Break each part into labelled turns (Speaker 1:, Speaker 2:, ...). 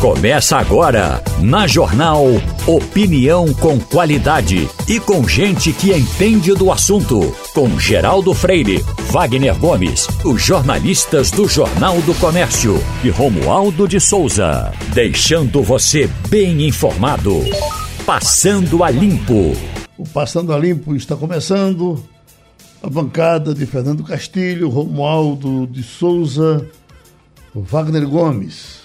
Speaker 1: Começa agora, na Jornal Opinião com qualidade e com gente que entende do assunto. Com Geraldo Freire, Wagner Gomes, os jornalistas do Jornal do Comércio e Romualdo de Souza. Deixando você bem informado. Passando a Limpo.
Speaker 2: O Passando a Limpo está começando. A bancada de Fernando Castilho, Romualdo de Souza, Wagner Gomes.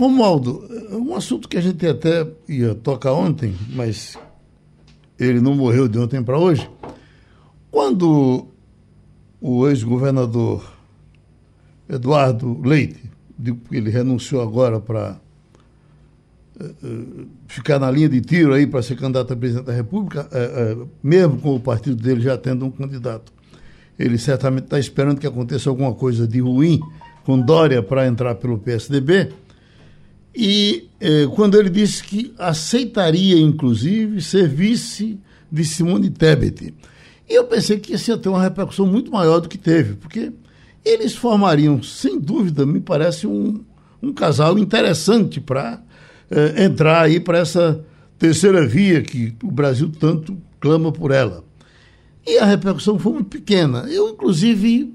Speaker 2: Romualdo, um assunto que a gente até ia tocar ontem, mas ele não morreu de ontem para hoje. Quando o ex-governador Eduardo Leite, ele renunciou agora para uh, uh, ficar na linha de tiro aí para ser candidato a presidente da República, uh, mesmo com o partido dele já tendo um candidato. Ele certamente está esperando que aconteça alguma coisa de ruim com Dória para entrar pelo PSDB e eh, quando ele disse que aceitaria, inclusive, ser vice de Simone Tebet. E eu pensei que isso ia ter uma repercussão muito maior do que teve, porque eles formariam, sem dúvida, me parece um, um casal interessante para eh, entrar aí para essa terceira via que o Brasil tanto clama por ela. E a repercussão foi muito pequena. Eu, inclusive,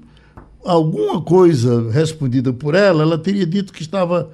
Speaker 2: alguma coisa respondida por ela, ela teria dito que estava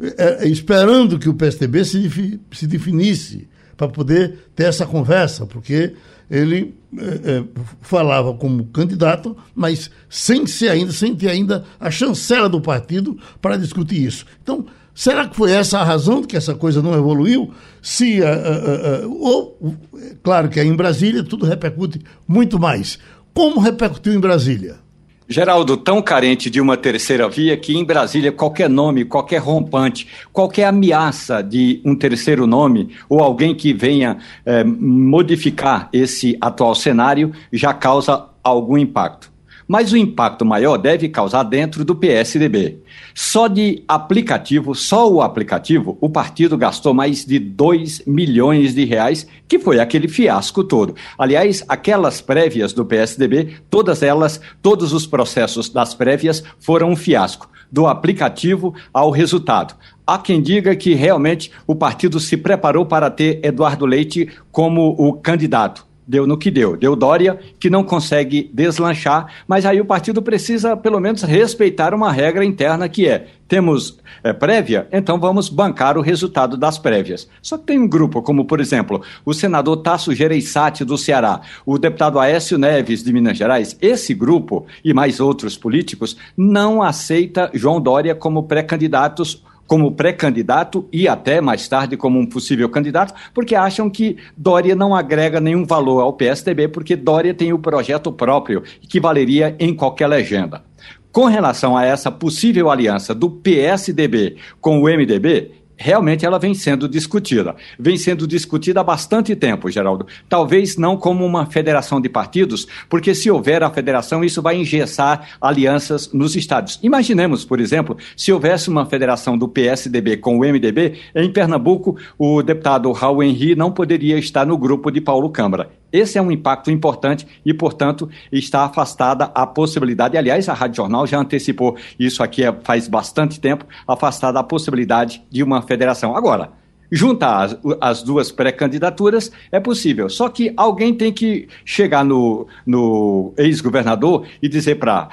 Speaker 2: é, é, esperando que o PSDB se, se definisse para poder ter essa conversa, porque ele é, é, falava como candidato, mas sem ser ainda, sem ter ainda a chancela do partido para discutir isso. Então, será que foi essa a razão de que essa coisa não evoluiu? Se, uh, uh, uh, ou, claro que aí em Brasília tudo repercute muito mais. Como repercutiu em Brasília?
Speaker 3: Geraldo, tão carente de uma terceira via que em Brasília qualquer nome, qualquer rompante, qualquer ameaça de um terceiro nome ou alguém que venha eh, modificar esse atual cenário já causa algum impacto. Mas o impacto maior deve causar dentro do PSDB. Só de aplicativo, só o aplicativo, o partido gastou mais de 2 milhões de reais, que foi aquele fiasco todo. Aliás, aquelas prévias do PSDB, todas elas, todos os processos das prévias foram um fiasco, do aplicativo ao resultado. Há quem diga que realmente o partido se preparou para ter Eduardo Leite como o candidato deu no que deu. Deu Dória, que não consegue deslanchar, mas aí o partido precisa, pelo menos, respeitar uma regra interna que é: temos é, prévia, então vamos bancar o resultado das prévias. Só que tem um grupo, como, por exemplo, o senador Tasso Gereissati, do Ceará, o deputado Aécio Neves, de Minas Gerais. Esse grupo, e mais outros políticos, não aceita João Dória como pré-candidatos como pré-candidato e até mais tarde como um possível candidato, porque acham que Dória não agrega nenhum valor ao PSDB, porque Dória tem o projeto próprio que valeria em qualquer legenda. Com relação a essa possível aliança do PSDB com o MDB, realmente ela vem sendo discutida. Vem sendo discutida há bastante tempo, Geraldo. Talvez não como uma federação de partidos, porque se houver a federação, isso vai engessar alianças nos estados. Imaginemos, por exemplo, se houvesse uma federação do PSDB com o MDB, em Pernambuco, o deputado Raul Henri não poderia estar no grupo de Paulo Câmara. Esse é um impacto importante e, portanto, está afastada a possibilidade. Aliás, a Rádio Jornal já antecipou isso aqui faz bastante tempo afastada a possibilidade de uma federação. Agora, juntar as, as duas pré-candidaturas é possível. Só que alguém tem que chegar no, no ex-governador e dizer para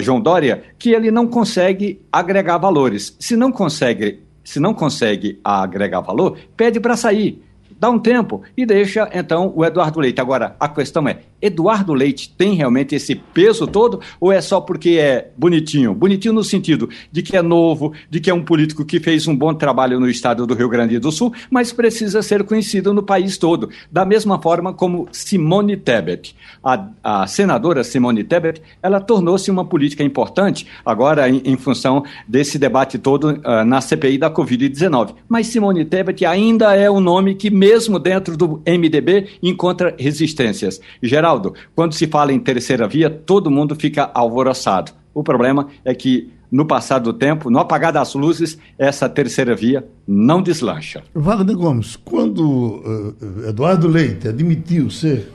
Speaker 3: João Dória que ele não consegue agregar valores. Se não consegue, se não consegue agregar valor, pede para sair dá um tempo e deixa então o Eduardo Leite. Agora, a questão é: Eduardo Leite tem realmente esse peso todo ou é só porque é bonitinho? Bonitinho no sentido de que é novo, de que é um político que fez um bom trabalho no estado do Rio Grande do Sul, mas precisa ser conhecido no país todo. Da mesma forma como Simone Tebet. A, a senadora Simone Tebet, ela tornou-se uma política importante agora em, em função desse debate todo uh, na CPI da Covid-19. Mas Simone Tebet ainda é um nome que, mesmo dentro do MDB, encontra resistências. Geral Geraldo, quando se fala em terceira via, todo mundo fica alvoroçado. O problema é que, no passar do tempo, no apagar das luzes, essa terceira via não deslancha.
Speaker 2: Wagner Gomes, quando uh, Eduardo Leite admitiu ser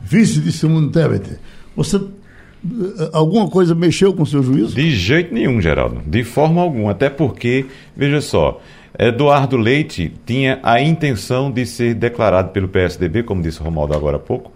Speaker 2: vice de Simone Tebet, você alguma coisa mexeu com o seu juízo?
Speaker 4: De jeito nenhum, Geraldo. De forma alguma. Até porque, veja só, Eduardo Leite tinha a intenção de ser declarado pelo PSDB, como disse o Romaldo agora há pouco,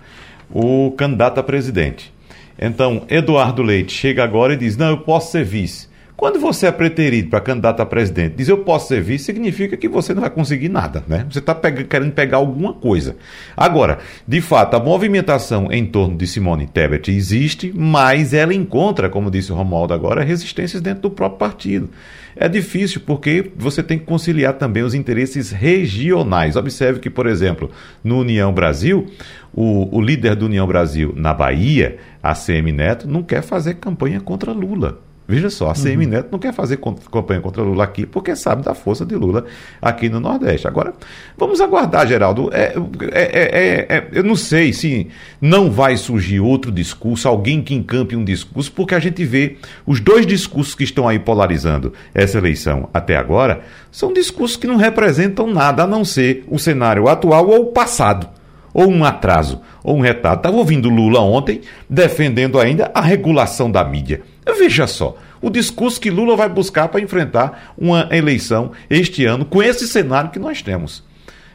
Speaker 4: o candidato a presidente. Então, Eduardo Leite chega agora e diz: Não, eu posso ser vice. Quando você é preterido para candidato a presidente, diz eu posso ser vice, significa que você não vai conseguir nada, né? Você está querendo pegar alguma coisa. Agora, de fato, a movimentação em torno de Simone Tebet existe, mas ela encontra, como disse o Romualdo agora, resistências dentro do próprio partido. É difícil porque você tem que conciliar também os interesses regionais. Observe que, por exemplo, no União Brasil, o, o líder do União Brasil na Bahia, ACM Neto, não quer fazer campanha contra Lula. Veja só, a CM uhum. Neto não quer fazer campanha contra Lula aqui porque sabe da força de Lula aqui no Nordeste. Agora, vamos aguardar, Geraldo. É, é, é, é, eu não sei se não vai surgir outro discurso, alguém que encampe um discurso, porque a gente vê os dois discursos que estão aí polarizando essa eleição até agora são discursos que não representam nada a não ser o cenário atual ou o passado ou um atraso, ou um retardo. Estava ouvindo Lula ontem defendendo ainda a regulação da mídia. Veja só, o discurso que Lula vai buscar para enfrentar uma eleição este ano com esse cenário que nós temos.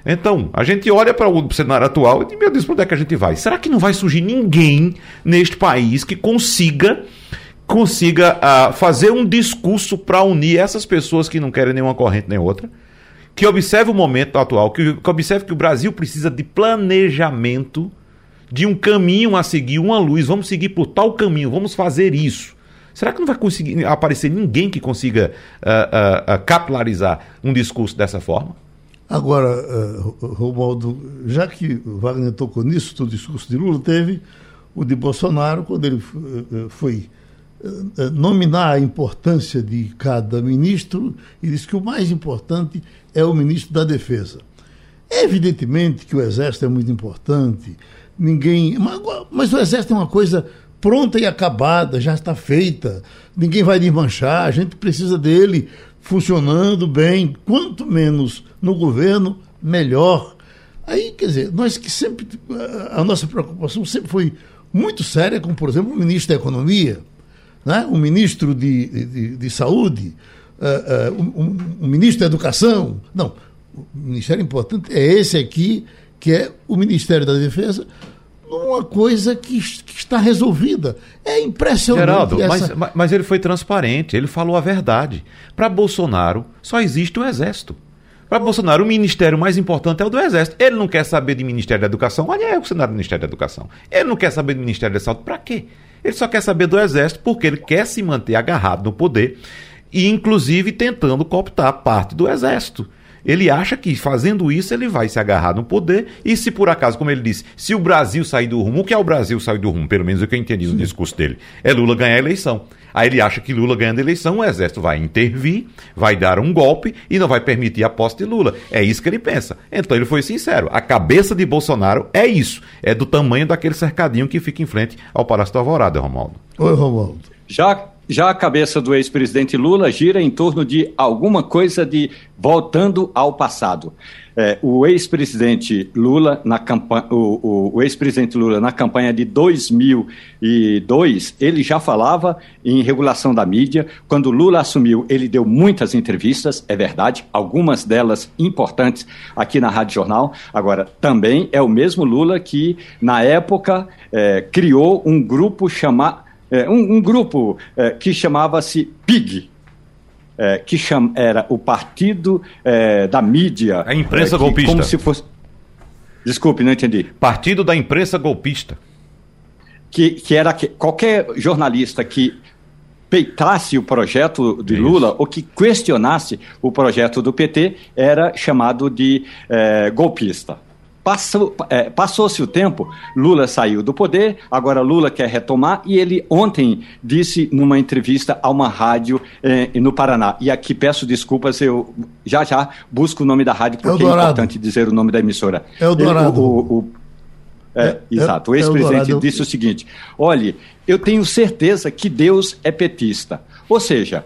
Speaker 4: Então, a gente olha para o cenário atual e, meu Deus, para onde é que a gente vai? Será que não vai surgir ninguém neste país que consiga consiga uh, fazer um discurso para unir essas pessoas que não querem nenhuma corrente nem outra? Que observe o momento atual, que, que observe que o Brasil precisa de planejamento, de um caminho a seguir, uma luz. Vamos seguir por tal caminho, vamos fazer isso. Será que não vai conseguir aparecer ninguém que consiga uh, uh, uh, capilarizar um discurso dessa forma?
Speaker 2: Agora, uh, Romualdo, já que Wagner tocou nisso, o discurso de Lula teve o de Bolsonaro, quando ele foi nominar a importância de cada ministro e disse que o mais importante é o ministro da Defesa. Evidentemente que o Exército é muito importante, ninguém. Mas, o Exército é uma coisa pronta e acabada, já está feita, ninguém vai desmanchar, a gente precisa dele funcionando bem, quanto menos no governo, melhor. Aí, quer dizer, nós que sempre. A nossa preocupação sempre foi muito séria com, por exemplo, o ministro da Economia, né? o ministro de, de, de Saúde, uh, uh, um, um, ministro da Educação. Não, o ministério importante é esse aqui, que é o Ministério da Defesa, uma coisa que, que está resolvida. É impressionante.
Speaker 4: Geraldo, essa... mas, mas ele foi transparente, ele falou a verdade. Para Bolsonaro, só existe o Exército. Para Bolsonaro, o ministério mais importante é o do Exército. Ele não quer saber de Ministério da Educação. Olha é o cenário do Ministério da Educação. Ele não quer saber do Ministério da Saúde. Para quê? Ele só quer saber do Exército porque ele quer se manter agarrado no poder e inclusive tentando cooptar parte do exército. Ele acha que fazendo isso ele vai se agarrar no poder e se por acaso, como ele disse, se o Brasil sair do rumo, o que é o Brasil sair do rumo? Pelo menos o que eu entendi no discurso dele. É Lula ganhar a eleição. Aí ele acha que Lula ganhando a eleição, o exército vai intervir, vai dar um golpe e não vai permitir a posse de Lula. É isso que ele pensa. Então ele foi sincero. A cabeça de Bolsonaro é isso. É do tamanho daquele cercadinho que fica em frente ao Palácio da Alvorada, Romualdo.
Speaker 3: Oi, Romualdo. Já já a cabeça do ex-presidente Lula gira em torno de alguma coisa de voltando ao passado. É, o ex-presidente Lula na campanha, o, o, o ex-presidente Lula na campanha de 2002, ele já falava em regulação da mídia. Quando Lula assumiu, ele deu muitas entrevistas, é verdade, algumas delas importantes aqui na Rádio Jornal. Agora, também é o mesmo Lula que na época é, criou um grupo chamado é, um, um, grupo é, que chamava-se PIG, é, que cham, era o Partido é, da Mídia.
Speaker 4: A imprensa é, que, golpista.
Speaker 3: Como se fosse. Desculpe, não entendi.
Speaker 4: Partido da imprensa golpista.
Speaker 3: Que, que era que, qualquer jornalista que peitasse o projeto de Lula Isso. ou que questionasse o projeto do PT era chamado de é, golpista. Passou, é, Passou-se o tempo, Lula saiu do poder, agora Lula quer retomar e ele ontem disse numa entrevista a uma rádio é, no Paraná. E aqui peço desculpas, eu já já busco o nome da rádio porque é, é importante dizer o nome da emissora.
Speaker 2: É o Dourado.
Speaker 3: o, o, é, é, exato. O é ex-presidente disse o seguinte: olhe, eu tenho certeza que Deus é petista. Ou seja,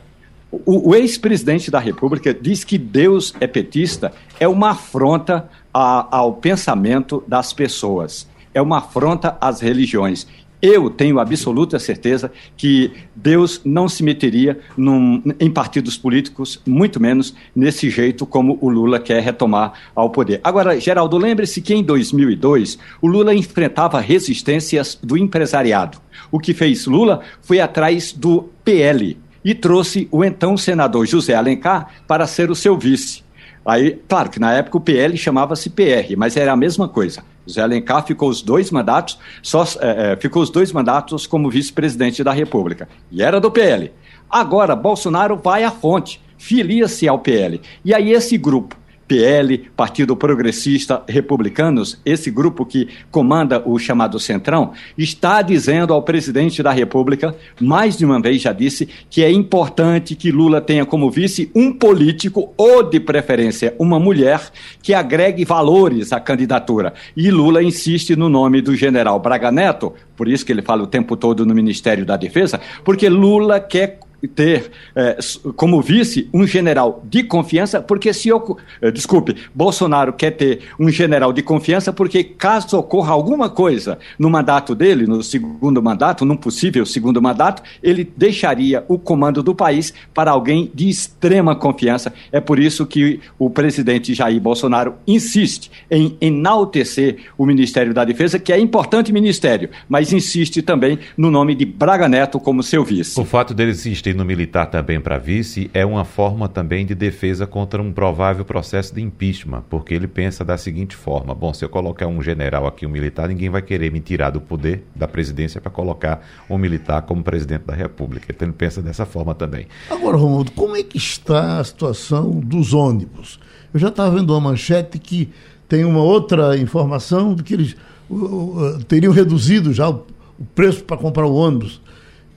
Speaker 3: o, o ex-presidente da República diz que Deus é petista, é uma afronta a, ao pensamento das pessoas, é uma afronta às religiões. Eu tenho absoluta certeza que Deus não se meteria num, em partidos políticos, muito menos nesse jeito como o Lula quer retomar ao poder. Agora, Geraldo, lembre-se que em 2002 o Lula enfrentava resistências do empresariado. O que fez Lula foi atrás do PL e trouxe o então senador José Alencar para ser o seu vice. Aí, claro que na época o PL chamava-se PR, mas era a mesma coisa. José Alencar ficou os dois mandatos, só é, ficou os dois mandatos como vice-presidente da República. E era do PL. Agora, Bolsonaro vai à fonte, filia-se ao PL. E aí esse grupo PL, Partido Progressista Republicanos, esse grupo que comanda o chamado Centrão, está dizendo ao presidente da República, mais de uma vez já disse, que é importante que Lula tenha como vice um político, ou de preferência uma mulher, que agregue valores à candidatura. E Lula insiste no nome do general Braga Neto, por isso que ele fala o tempo todo no Ministério da Defesa, porque Lula quer ter é, como vice um general de confiança, porque se eu, é, desculpe, Bolsonaro quer ter um general de confiança, porque caso ocorra alguma coisa no mandato dele, no segundo mandato, num possível segundo mandato, ele deixaria o comando do país para alguém de extrema confiança. É por isso que o presidente Jair Bolsonaro insiste em enaltecer o Ministério da Defesa, que é importante ministério, mas insiste também no nome de Braga Neto como seu vice.
Speaker 4: O fato dele insistir no militar também para vice é uma forma também de defesa contra um provável processo de impeachment, porque ele pensa da seguinte forma: bom, se eu colocar um general aqui, um militar, ninguém vai querer me tirar do poder da presidência para colocar um militar como presidente da República. Então ele pensa dessa forma também.
Speaker 2: Agora, Romualdo, como é que está a situação dos ônibus? Eu já estava vendo uma manchete que tem uma outra informação de que eles uh, uh, teriam reduzido já o, o preço para comprar o ônibus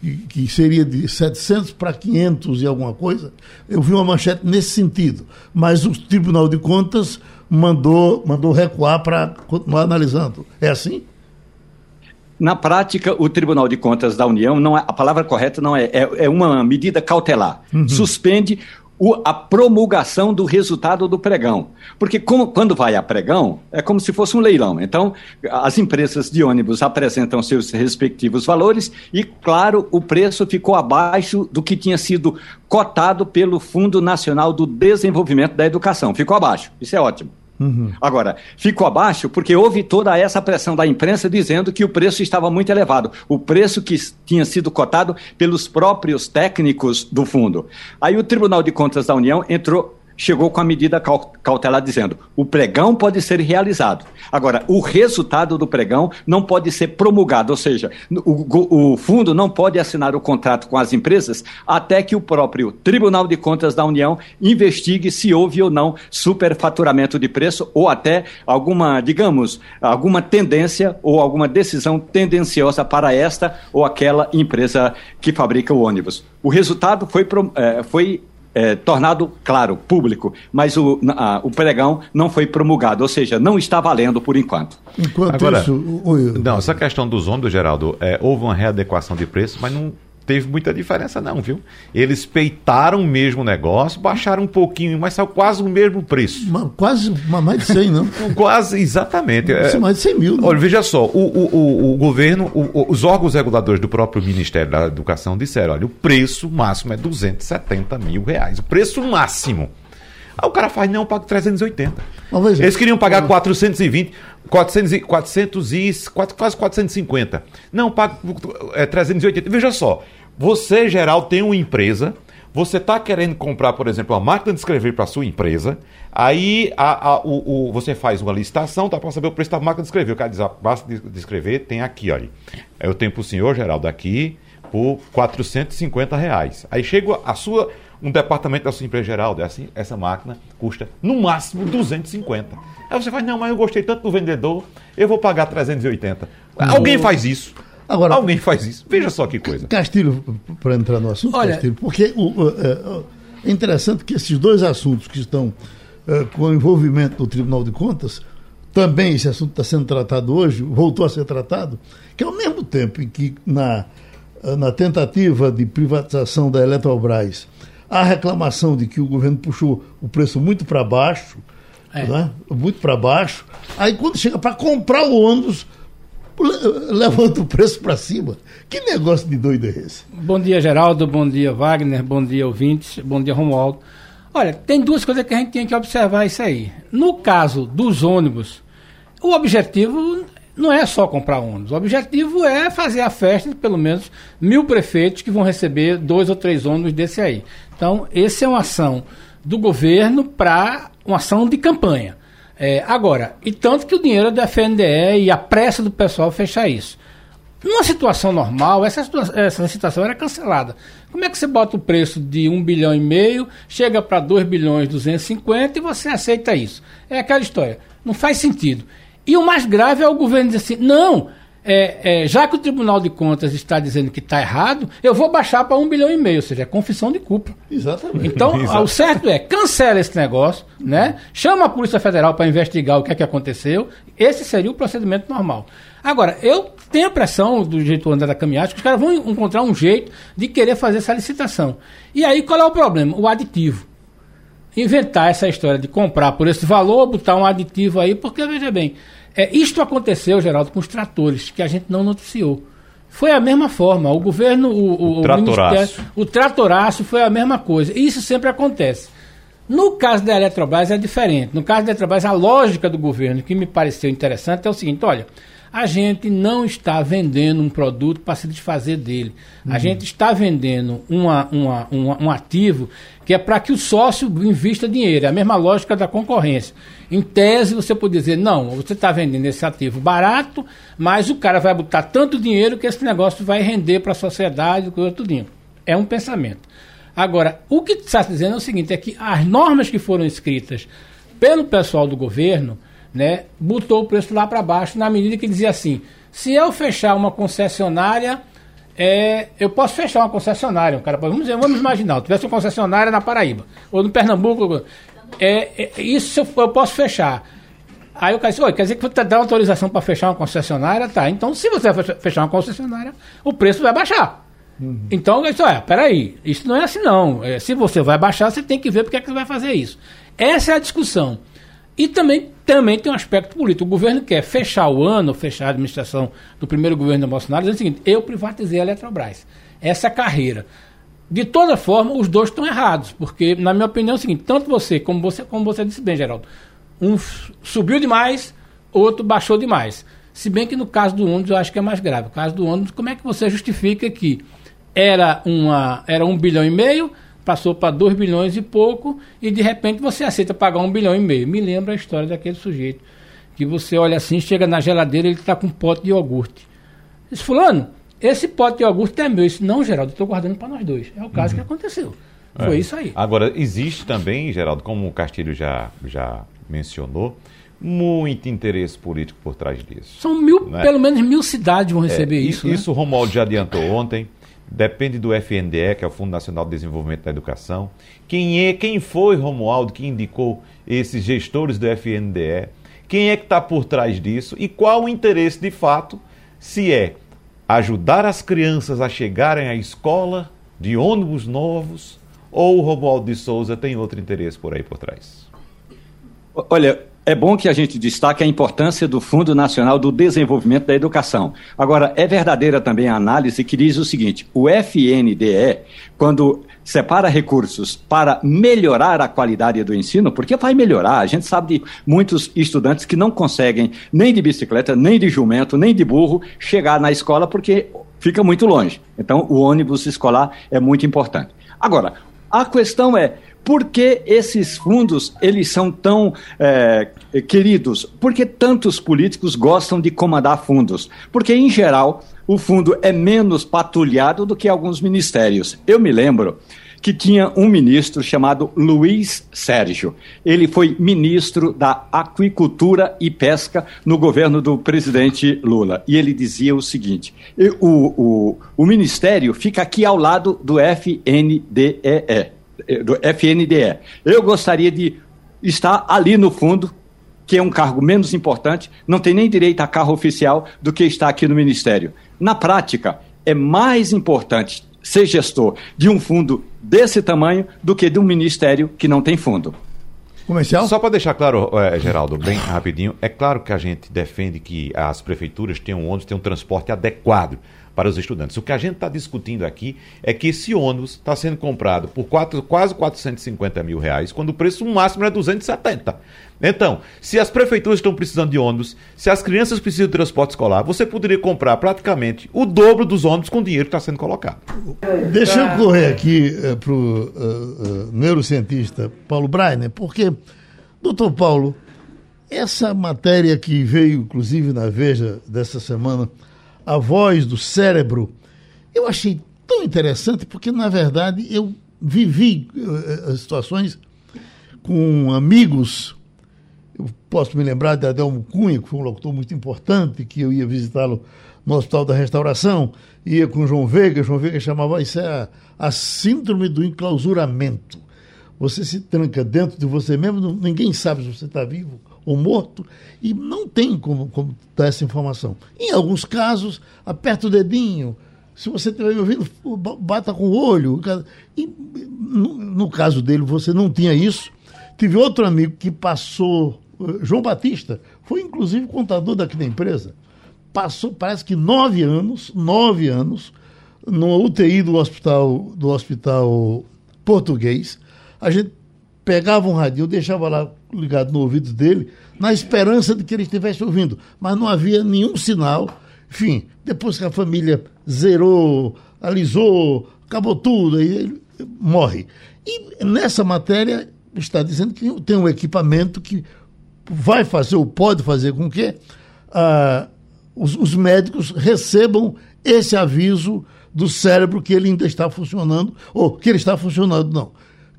Speaker 2: que seria de 700 para 500 e alguma coisa, eu vi uma manchete nesse sentido. Mas o Tribunal de Contas mandou, mandou recuar para continuar analisando. É assim?
Speaker 3: Na prática, o Tribunal de Contas da União, não é, a palavra correta não é, é, é uma medida cautelar. Uhum. Suspende o, a promulgação do resultado do pregão. Porque como, quando vai a pregão, é como se fosse um leilão. Então, as empresas de ônibus apresentam seus respectivos valores e, claro, o preço ficou abaixo do que tinha sido cotado pelo Fundo Nacional do Desenvolvimento da Educação. Ficou abaixo. Isso é ótimo. Uhum. Agora, ficou abaixo porque houve toda essa pressão da imprensa dizendo que o preço estava muito elevado. O preço que tinha sido cotado pelos próprios técnicos do fundo. Aí o Tribunal de Contas da União entrou chegou com a medida cautelar dizendo: o pregão pode ser realizado. Agora, o resultado do pregão não pode ser promulgado, ou seja, o, o, fundo não pode assinar o contrato com as empresas até que o próprio Tribunal de Contas da União investigue se houve ou não superfaturamento de preço ou até alguma, digamos, alguma tendência ou alguma decisão tendenciosa para esta ou aquela empresa que fabrica o ônibus. O resultado foi, é, foi é, tornado, claro, público, mas o, a, o pregão não foi promulgado, ou seja, não está valendo por enquanto.
Speaker 4: Enquanto Agora, isso. Não, essa questão dos ônibus, Geraldo, é, houve uma readequação de preço, mas não teve muita diferença não, viu? Eles peitaram o mesmo negócio, baixaram um pouquinho, mas saiu quase o mesmo preço.
Speaker 2: Quase mais de 100, não?
Speaker 4: quase, exatamente.
Speaker 2: É, mais de 100 mil.
Speaker 4: Né? Olha, veja só, o, o, o, o governo, o, os órgãos reguladores do próprio Ministério da Educação disseram, olha, o preço máximo é 270 mil reais. O preço máximo. Aí o cara faz, não, eu pago 380. Eles queriam pagar 420, 400, 400 e, quase 450. Não, pago é, 380. Veja só, você, geral, tem uma empresa, você está querendo comprar, por exemplo, uma máquina de escrever para sua empresa, aí a, a, o, o, você faz uma licitação, tá para saber o preço da máquina de escrever. O cara diz, a máquina de escrever tem aqui, olha. Eu tenho para o senhor, Geraldo, aqui por 450 reais. Aí chega a sua um departamento da sua empresa geral, é assim, essa máquina custa no máximo 250. Aí você fala, não, mas eu gostei tanto do vendedor, eu vou pagar 380. Alguém faz isso. Agora, Alguém faz isso. Veja só que coisa.
Speaker 2: Castilho, para entrar no assunto, Olha, Castilho, porque o, o, é, é interessante que esses dois assuntos que estão é, com o envolvimento do Tribunal de Contas, também esse assunto está sendo tratado hoje, voltou a ser tratado, que ao mesmo tempo em que na, na tentativa de privatização da Eletrobras a reclamação de que o governo puxou o preço muito para baixo, é. né? muito para baixo. Aí quando chega para comprar o ônibus, levanta o preço para cima. Que negócio de doido é esse?
Speaker 5: Bom dia, Geraldo. Bom dia, Wagner. Bom dia, ouvintes. Bom dia, Romualdo. Olha, tem duas coisas que a gente tem que observar isso aí. No caso dos ônibus, o objetivo não é só comprar ônibus. O objetivo é fazer a festa de pelo menos mil prefeitos que vão receber dois ou três ônibus desse aí. Então, essa é uma ação do governo para uma ação de campanha. É, agora, e tanto que o dinheiro é da FNDE e a pressa do pessoal fechar isso. Numa situação normal, essa, essa situação era cancelada. Como é que você bota o preço de 1 bilhão e meio, chega para 2 bilhões e 250 e você aceita isso? É aquela história. Não faz sentido. E o mais grave é o governo dizer assim: não, é, é, já que o Tribunal de Contas está dizendo que está errado, eu vou baixar para um bilhão e meio, ou seja, é confissão de culpa.
Speaker 2: Exatamente.
Speaker 5: Então, Exatamente. o certo é, cancela esse negócio, né? Chama a Polícia Federal para investigar o que é que aconteceu. Esse seria o procedimento normal. Agora, eu tenho a pressão do jeito André da caminhada que os caras vão encontrar um jeito de querer fazer essa licitação. E aí, qual é o problema? O aditivo. Inventar essa história de comprar por esse valor, botar um aditivo aí, porque, veja bem, é, isto aconteceu, Geraldo, com os tratores, que a gente não noticiou. Foi a mesma forma. O governo, o, o,
Speaker 4: o tratoraço.
Speaker 5: O, tratoraço foi a mesma coisa. Isso sempre acontece. No caso da Eletrobras é diferente. No caso da Eletrobras, a lógica do governo, que me pareceu interessante, é o seguinte: olha, a gente não está vendendo um produto para se desfazer dele. Uhum. A gente está vendendo uma, uma, uma, um ativo que é para que o sócio invista dinheiro. É a mesma lógica da concorrência. Em tese, você pode dizer, não, você está vendendo esse ativo barato, mas o cara vai botar tanto dinheiro que esse negócio vai render para a sociedade, tudo. É um pensamento. Agora, o que está dizendo é o seguinte, é que as normas que foram escritas pelo pessoal do governo né, botou o preço lá para baixo, na medida que dizia assim: se eu fechar uma concessionária, é, eu posso fechar uma concessionária. Um cara, vamos, dizer, vamos imaginar, eu tivesse uma concessionária na Paraíba, ou no Pernambuco, é, é isso eu, eu, posso fechar. Aí o cara disse, quer dizer que você dá autorização para fechar uma concessionária? Tá, então se você fechar uma concessionária, o preço vai baixar. Uhum. Então, isso é, peraí, isso não é assim não. É, se você vai baixar, você tem que ver porque é que você vai fazer isso. Essa é a discussão. E também, também tem um aspecto político. O governo quer fechar o ano, fechar a administração do primeiro governo da Bolsonaro, dizendo o seguinte: eu privatizei a Eletrobras. Essa é a carreira. De toda forma, os dois estão errados, porque, na minha opinião, é o seguinte: tanto você, como você, como você disse bem, Geraldo, um subiu demais, outro baixou demais. Se bem que no caso do ônibus eu acho que é mais grave. No caso do ônibus, como é que você justifica que era, uma, era um bilhão e meio, passou para 2 bilhões e pouco, e de repente você aceita pagar um bilhão e meio. Me lembra a história daquele sujeito. Que você olha assim, chega na geladeira, ele está com um pote de iogurte. Diz, fulano, esse pote de iogurte é meu. Isso, não, Geraldo, estou guardando para nós dois. É o caso uhum. que aconteceu. É. Foi isso aí.
Speaker 4: Agora, existe também, Geraldo, como o Castilho já, já mencionou, muito interesse político por trás disso.
Speaker 5: São mil, né? pelo menos mil cidades vão receber
Speaker 4: é,
Speaker 5: isso.
Speaker 4: Isso né? o Romualdo já adiantou ontem depende do FNDE, que é o Fundo Nacional de Desenvolvimento da Educação. Quem é, quem foi Romualdo que indicou esses gestores do FNDE? Quem é que está por trás disso? E qual o interesse de fato, se é ajudar as crianças a chegarem à escola de ônibus novos, ou o Romualdo de Souza tem outro interesse por aí por trás?
Speaker 3: Olha, é bom que a gente destaque a importância do Fundo Nacional do Desenvolvimento da Educação. Agora, é verdadeira também a análise que diz o seguinte: o FNDE, quando separa recursos para melhorar a qualidade do ensino, porque vai melhorar, a gente sabe de muitos estudantes que não conseguem nem de bicicleta, nem de jumento, nem de burro chegar na escola porque fica muito longe. Então, o ônibus escolar é muito importante. Agora, a questão é por que esses fundos eles são tão é, queridos? Por que tantos políticos gostam de comandar fundos? Porque, em geral, o fundo é menos patrulhado do que alguns ministérios. Eu me lembro que tinha um ministro chamado Luiz Sérgio. Ele foi ministro da Aquicultura e Pesca no governo do presidente Lula. E ele dizia o seguinte: o, o, o ministério fica aqui ao lado do FNDEE do FNDE. Eu gostaria de estar ali no fundo, que é um cargo menos importante, não tem nem direito a carro oficial do que estar aqui no Ministério. Na prática, é mais importante ser gestor de um fundo desse tamanho do que de um ministério que não tem fundo.
Speaker 2: Comercial?
Speaker 4: Só para deixar claro, é, Geraldo, bem rapidinho, é claro que a gente defende que as prefeituras tenham ônibus, tenham um transporte adequado para os estudantes. O que a gente está discutindo aqui é que esse ônibus está sendo comprado por quatro, quase 450 mil reais, quando o preço máximo é 270. Então, se as prefeituras estão precisando de ônibus, se as crianças precisam de transporte escolar, você poderia comprar praticamente o dobro dos ônibus com o dinheiro que está sendo colocado.
Speaker 2: Deixa eu correr aqui uh, para o uh, uh, neurocientista Paulo Breiner, porque, doutor Paulo, essa matéria que veio, inclusive, na Veja dessa semana, a voz do cérebro, eu achei tão interessante porque, na verdade, eu vivi uh, situações com amigos. Eu posso me lembrar de Adelmo Cunha, que foi um locutor muito importante, que eu ia visitá-lo no Hospital da Restauração, ia com João Veiga, João Veiga chamava isso é a, a síndrome do enclausuramento. Você se tranca dentro de você mesmo, ninguém sabe se você está vivo ou morto, e não tem como, como dar essa informação. Em alguns casos, aperta o dedinho, se você estiver me ouvindo, bata com o olho. E no, no, caso dele, você não tinha isso. Tive outro amigo que passou, eh, João Batista, foi inclusive contador daqui da empresa. Passou, parece que nove anos, nove anos, no UTI do hospital, do hospital português. A gente pegava um radinho, deixava lá ligado no ouvido dele, na esperança de que ele estivesse ouvindo, mas não havia nenhum sinal. Enfim, depois que a família zerou, alisou, acabou tudo, aí ele morre. E nessa matéria está dizendo que tem um equipamento que vai fazer ou pode fazer com que ah, os, os médicos recebam esse aviso do cérebro que ele ainda está funcionando, ou que ele está funcionando, não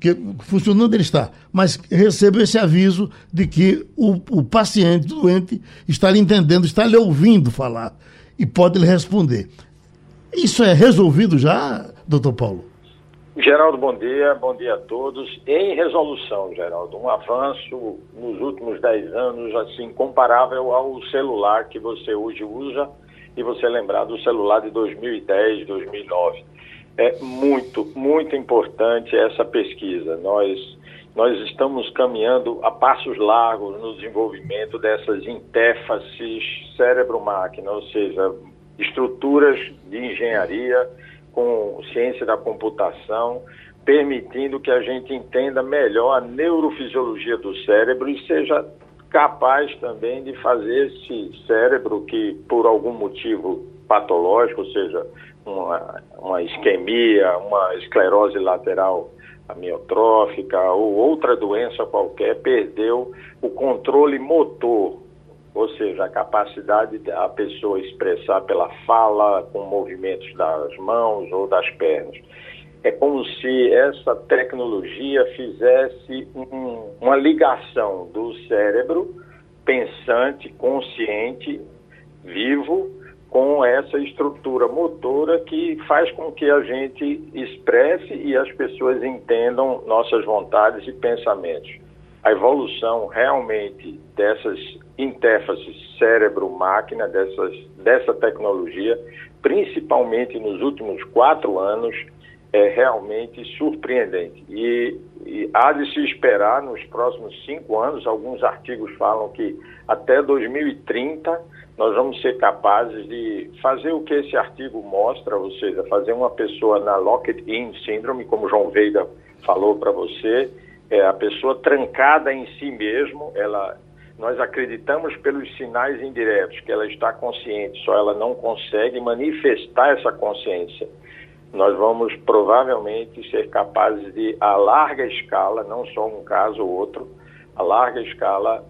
Speaker 2: que funcionando ele está, mas recebo esse aviso de que o, o paciente, doente, está lhe entendendo, está lhe ouvindo falar e pode lhe responder. Isso é resolvido já, doutor Paulo?
Speaker 6: Geraldo, bom dia, bom dia a todos. Em resolução, Geraldo, um avanço nos últimos 10 anos, assim, comparável ao celular que você hoje usa e você lembrar do celular de 2010, 2009 é muito, muito importante essa pesquisa. Nós, nós estamos caminhando a passos largos no desenvolvimento dessas interfaces cérebro-máquina, ou seja, estruturas de engenharia com ciência da computação, permitindo que a gente entenda melhor a neurofisiologia do cérebro e seja capaz também de fazer esse cérebro que, por algum motivo patológico, ou seja, uma, uma isquemia, uma esclerose lateral amiotrófica ou outra doença qualquer, perdeu o controle motor, ou seja, a capacidade da pessoa expressar pela fala, com movimentos das mãos ou das pernas. É como se essa tecnologia fizesse um, uma ligação do cérebro pensante, consciente, vivo, com essa estrutura motora que faz com que a gente expresse e as pessoas entendam nossas vontades e pensamentos. A evolução realmente dessas interfaces cérebro-máquina, dessa tecnologia, principalmente nos últimos quatro anos, é realmente surpreendente. E, e há de se esperar nos próximos cinco anos, alguns artigos falam que até 2030 nós vamos ser capazes de fazer o que esse artigo mostra, ou seja, fazer uma pessoa na locked-in síndrome, como João Veiga falou para você, é a pessoa trancada em si mesmo, ela nós acreditamos pelos sinais indiretos que ela está consciente, só ela não consegue manifestar essa consciência. Nós vamos provavelmente ser capazes de, a larga escala, não só um caso ou outro, a larga escala,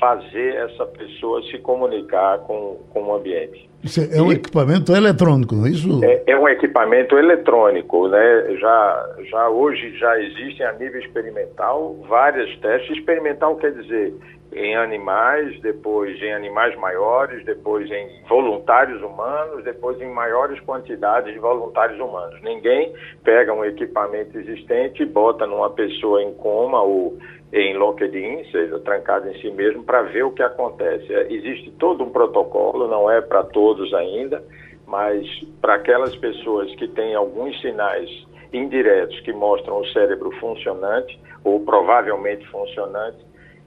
Speaker 6: fazer essa pessoa se comunicar com, com o ambiente.
Speaker 2: Isso é um e, equipamento eletrônico, não é isso?
Speaker 6: É, é, um equipamento eletrônico, né? Já, já hoje já existem a nível experimental várias testes. Experimental quer dizer em animais, depois em animais maiores, depois em voluntários humanos, depois em maiores quantidades de voluntários humanos. Ninguém pega um equipamento existente e bota numa pessoa em coma ou em locked-in, seja, trancado em si mesmo, para ver o que acontece. É, existe todo um protocolo, não é para todos ainda, mas para aquelas pessoas que têm alguns sinais indiretos que mostram o cérebro funcionante ou provavelmente funcionante,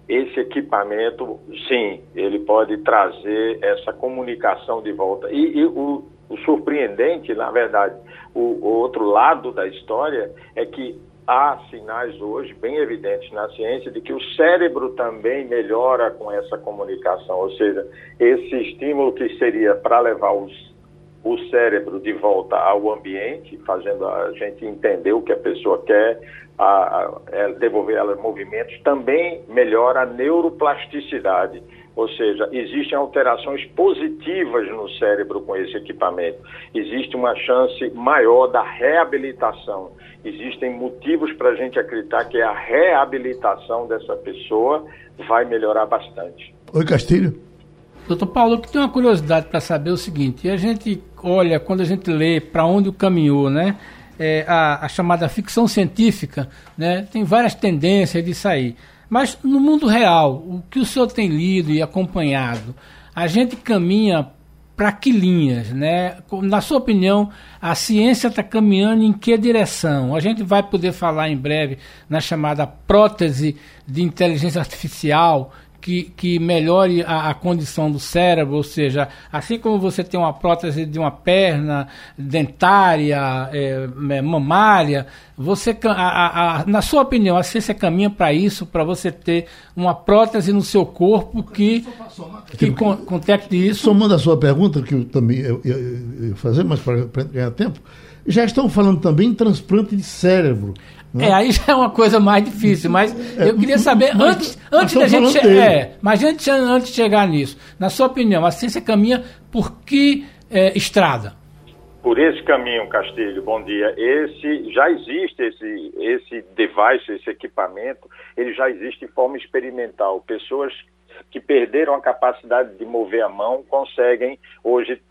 Speaker 6: esse equipamento, sim, ele pode trazer essa comunicação de volta. E, e o, o, surpreendente, na verdade, o, o outro lado da história é que há sinais hoje bem evidentes na ciência de que o cérebro também melhora com essa comunicação, ou seja, esse estímulo que seria para levar os, o cérebro de volta ao ambiente, fazendo a gente entender o que a pessoa quer, a, a, é, devolver ela movimentos, também melhora a neuroplasticidade. Ou seja, existem alterações positivas no cérebro com esse equipamento. Existe uma chance maior da reabilitação. Existem motivos para a gente acreditar que a reabilitação dessa pessoa vai melhorar bastante.
Speaker 2: Oi, Castilho.
Speaker 5: Doutor Paulo, que tem uma curiosidade para saber o seguinte: a gente olha, quando a gente lê para onde o caminhou, né? é, a, a, chamada ficção científica, né, tem várias tendências de sair. Mas no mundo real, o que o senhor tem lido e acompanhado, a gente caminha para que linhas, né? Na sua opinião, a ciência está caminhando em que direção? A gente vai poder falar em breve na chamada prótese de inteligência artificial, que, que melhore a, a, condição do cérebro, ou seja, assim como você tem uma prótese de uma perna, dentária, é, é mamária, você, a, a, na sua opinião, a ciência caminha para isso, para você ter uma prótese no seu corpo que, que contacte isso?
Speaker 2: Somando a sua pergunta, que eu também ia fazer, mas para ganhar tempo, já estão falando também em transplante de cérebro.
Speaker 5: Né? É, aí já é uma coisa mais difícil, mas é, eu queria saber, mas, antes, antes da gente chegar. É, mas antes, antes de chegar nisso, na sua opinião, a ciência caminha por que é, estrada?
Speaker 6: Por esse caminho, Castilho, bom dia. Esse já existe esse esse device, esse equipamento, ele já existe em forma experimental. Pessoas que perderam a capacidade de mover a mão conseguem hoje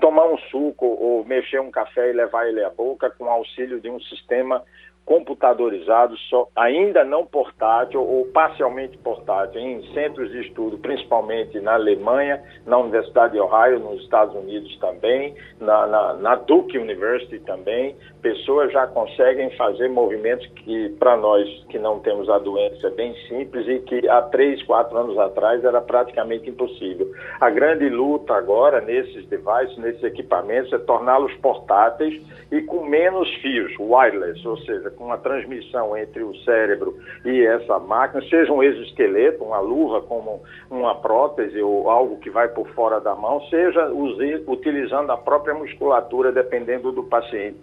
Speaker 6: tomar um suco ou mexer um café e levar ele à boca com auxílio de um sistema computadorizado, só, ainda não portátil ou parcialmente portátil, em centros de estudo, principalmente na Alemanha, na Universidade de Ohio, nos Estados Unidos também, na, na, na Duke University também. Pessoas já conseguem fazer movimentos que, para nós que não temos a doença, é bem simples e que há três, quatro anos atrás era praticamente impossível. A grande luta agora nesses devices, nesses equipamentos, é torná-los portáteis e com menos fios, wireless, ou seja, com uma transmissão entre o cérebro e essa máquina, seja um exoesqueleto, uma luva como uma prótese ou algo que vai por fora da mão, seja utilizando a própria musculatura, dependendo do paciente.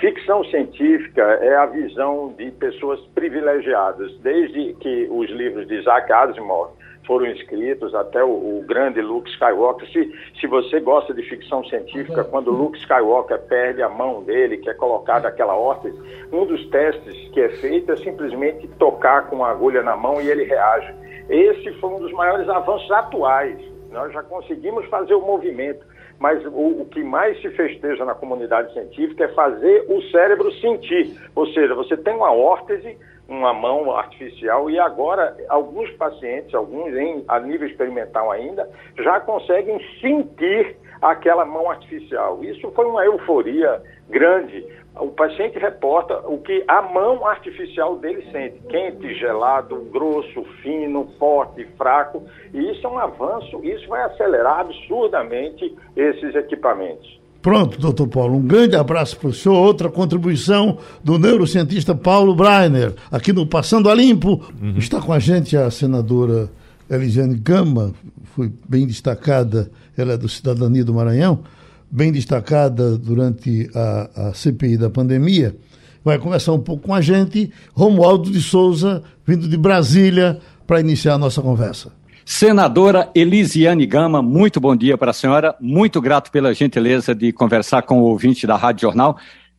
Speaker 6: Ficção científica é a visão de pessoas privilegiadas, desde que os livros de Isaac Asimov foram escritos, até o, o, grande Luke Skywalker. Se, se você gosta de ficção científica, uhum. quando Luke Skywalker perde a mão dele, que é colocada aquela órtese, um dos testes que é feito é simplesmente tocar com a agulha na mão e ele reage. Esse foi um dos maiores avanços atuais. Nós já conseguimos fazer o movimento, mas o, o que mais se festeja na comunidade científica é fazer o cérebro sentir. Ou seja, você tem uma órtese uma mão artificial e agora alguns pacientes, alguns em, a nível experimental ainda, já conseguem sentir aquela mão artificial. Isso foi uma euforia grande. O paciente reporta o que a mão artificial dele sente: quente, gelado, grosso, fino, forte, fraco. E isso é um avanço, isso vai acelerar absurdamente esses equipamentos.
Speaker 2: Pronto, doutor Paulo, um grande abraço para o senhor. Outra contribuição do neurocientista Paulo Breiner, aqui no Passando a Limpo. Uhum. Está com a gente a senadora Elisiane Gama, foi bem destacada, ela é do Cidadania do Maranhão, bem destacada durante a, a CPI da pandemia. Vai conversar um pouco com a gente, Romualdo de Souza, vindo de Brasília, para iniciar a nossa conversa.
Speaker 3: Senadora Elisiane Gama, muito bom dia para a senhora. Muito grato pela gentileza de conversar com o ouvinte da Rádio Jornal.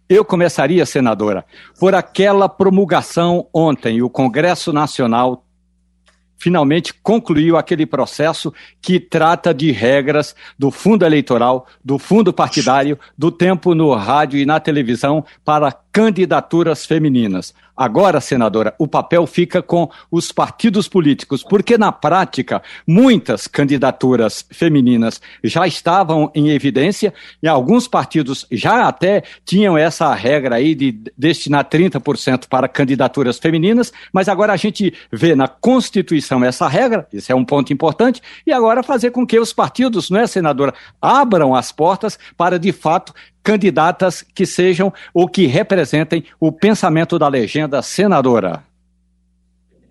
Speaker 3: Eu começaria, senadora, por aquela promulgação ontem. O Congresso Nacional finalmente concluiu aquele processo que trata de regras do fundo eleitoral, do fundo partidário, do tempo no rádio e na televisão para candidaturas femininas. Agora, senadora, o papel fica com os partidos políticos, porque na prática muitas candidaturas femininas já estavam em evidência e alguns partidos já até tinham essa regra aí de destinar 30% para candidaturas femininas, mas agora a gente vê na Constituição essa regra, isso é um ponto importante, e agora fazer com que os partidos, não é, senadora, abram as portas para de fato candidatas que sejam ou que representem o pensamento da legenda senadora.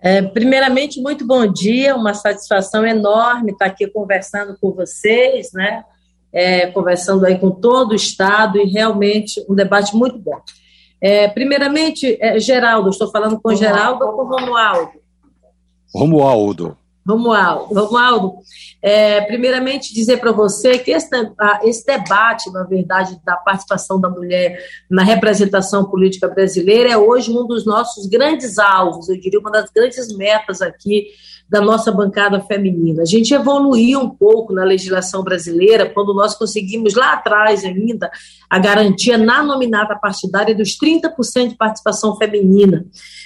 Speaker 7: É, primeiramente, muito bom dia, uma satisfação enorme estar aqui conversando com vocês, né? É, conversando aí com todo o Estado e realmente um debate muito bom. É, primeiramente, é, Geraldo, estou falando com Geraldo ou com Romualdo?
Speaker 3: Romualdo.
Speaker 7: Romualdo, Romualdo é, primeiramente dizer para você que esse, esse, debate, na verdade, da participação da mulher na representação política brasileira é hoje um dos nossos grandes alvos, eu diria uma das grandes metas aqui da nossa bancada feminina. A gente evoluiu um pouco na legislação brasileira quando nós conseguimos lá atrás ainda a garantia na nominata partidária dos 30% de participação feminina.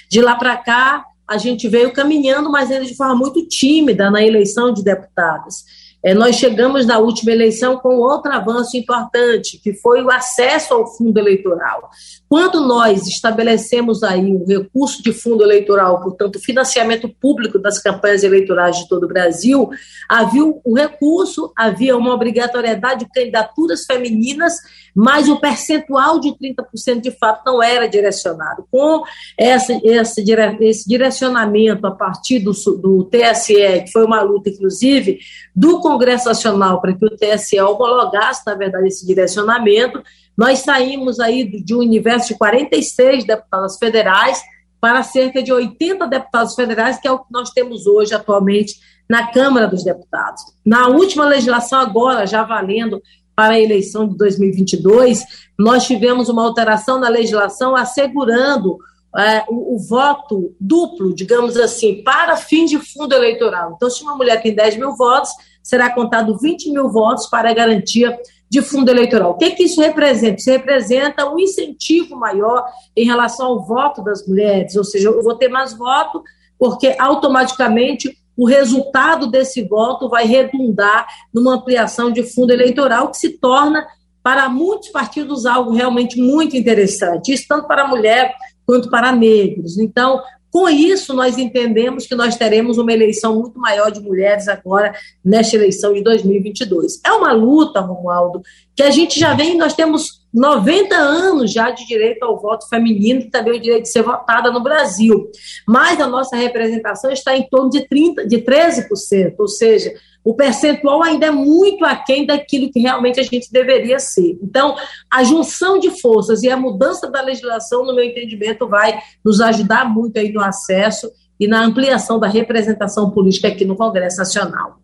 Speaker 7: De lá para cá, a gente veio caminhando, mas ainda de forma muito tímida na eleição de deputados. É, nós chegamos na última eleição com outro avanço importante, que foi o acesso ao fundo eleitoral. Quando nós estabelecemos aí um recurso de fundo eleitoral, portanto, financiamento público das campanhas eleitorais de todo o Brasil, havia um recurso, havia uma obrigatoriedade de candidaturas femininas, mas o percentual de 30% de fato não era direcionado. Com essa, esse, esse direcionamento a partir do, do TSE, que foi uma luta, inclusive, do Congresso Nacional para que o TSE homologasse, na verdade, esse direcionamento, nós saímos aí de um universo de 46 deputadas federais para cerca de 80 deputados federais, que é o que nós temos hoje atualmente na Câmara dos Deputados. Na última legislação, agora, já valendo para a eleição de 2022, nós tivemos uma alteração na legislação assegurando é, o, o, voto duplo, digamos assim, para fins de fundo eleitoral. Então, se uma mulher tem 10 mil votos, será contado 20 mil votos para a garantia de fundo eleitoral. O que, que isso representa? Isso representa um incentivo maior em relação ao voto das mulheres, ou seja, eu vou ter mais voto porque automaticamente o resultado desse voto vai redundar numa ampliação de fundo eleitoral que se torna para muitos partidos algo realmente muito interessante, isso tanto para a mulher quanto para negros. Então, com isso, nós entendemos que nós teremos uma eleição muito maior de mulheres agora nesta eleição de 2022. É uma luta, Romualdo, que a gente já vem, nós temos 90 anos já de direito ao voto feminino e também o direito de ser votada no Brasil. Mas a nossa representação está em torno de 30, de 13%, ou seja, o percentual ainda é muito aquém daquilo que realmente a gente deveria ser. Então, a junção de forças e a mudança da legislação, no meu entendimento, vai nos ajudar muito aí no acesso e na ampliação da representação política aqui no Congresso Nacional.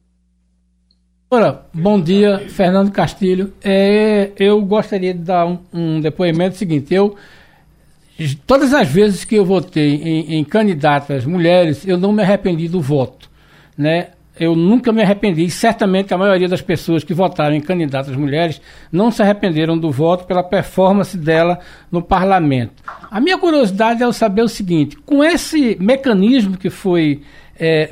Speaker 5: Ora, bom dia, Fernando Castilho. É, eu gostaria de dar um, um, depoimento seguinte. Eu todas as vezes que eu votei em, em candidatas mulheres, eu não me arrependi do voto, né? Eu nunca me arrependi. E certamente a maioria das pessoas que votaram em candidatas mulheres não se arrependeram do voto pela performance dela no parlamento. A minha curiosidade é saber o seguinte: com esse mecanismo que foi é,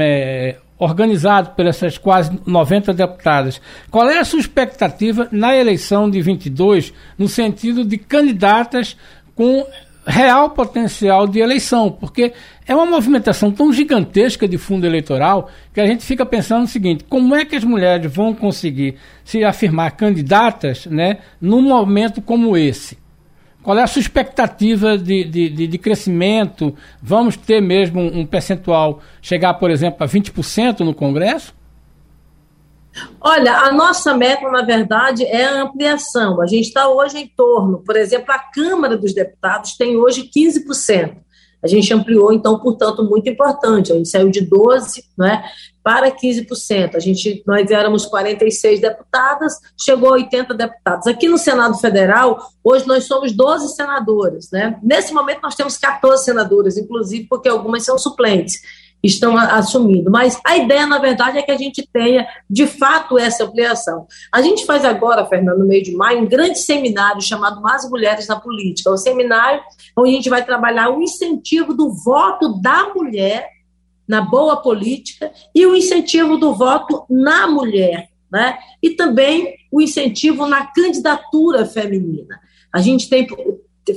Speaker 5: é, organizado por essas quase 90 deputadas, qual é a sua expectativa na eleição de 22 no sentido de candidatas com real potencial de eleição, porque é uma movimentação tão gigantesca de fundo eleitoral que a gente fica pensando o seguinte: como é que as mulheres vão conseguir se afirmar candidatas né, num momento como esse? Qual é a sua expectativa de, de, de, de crescimento? Vamos ter mesmo um percentual chegar, por exemplo, a 20% no Congresso?
Speaker 7: Olha, a nossa meta, na verdade, é a ampliação. A gente está hoje em torno, por exemplo, a Câmara dos Deputados tem hoje 15%. A gente ampliou, então, portanto, muito importante. A gente saiu de 12% né, para 15%. A gente, nós éramos 46 deputadas, chegou a 80 deputados. Aqui no Senado Federal, hoje nós somos 12 senadoras. Né? Nesse momento, nós temos 14 senadoras, inclusive porque algumas são suplentes. Estão assumindo. Mas a ideia, na verdade, é que a gente tenha, de fato, essa ampliação. A gente faz agora, Fernando, no meio de maio, um grande seminário chamado Mais Mulheres na Política. É um seminário onde a gente vai trabalhar o incentivo do voto da mulher na boa política e o incentivo do voto na mulher, né? E também o incentivo na candidatura feminina. A gente tem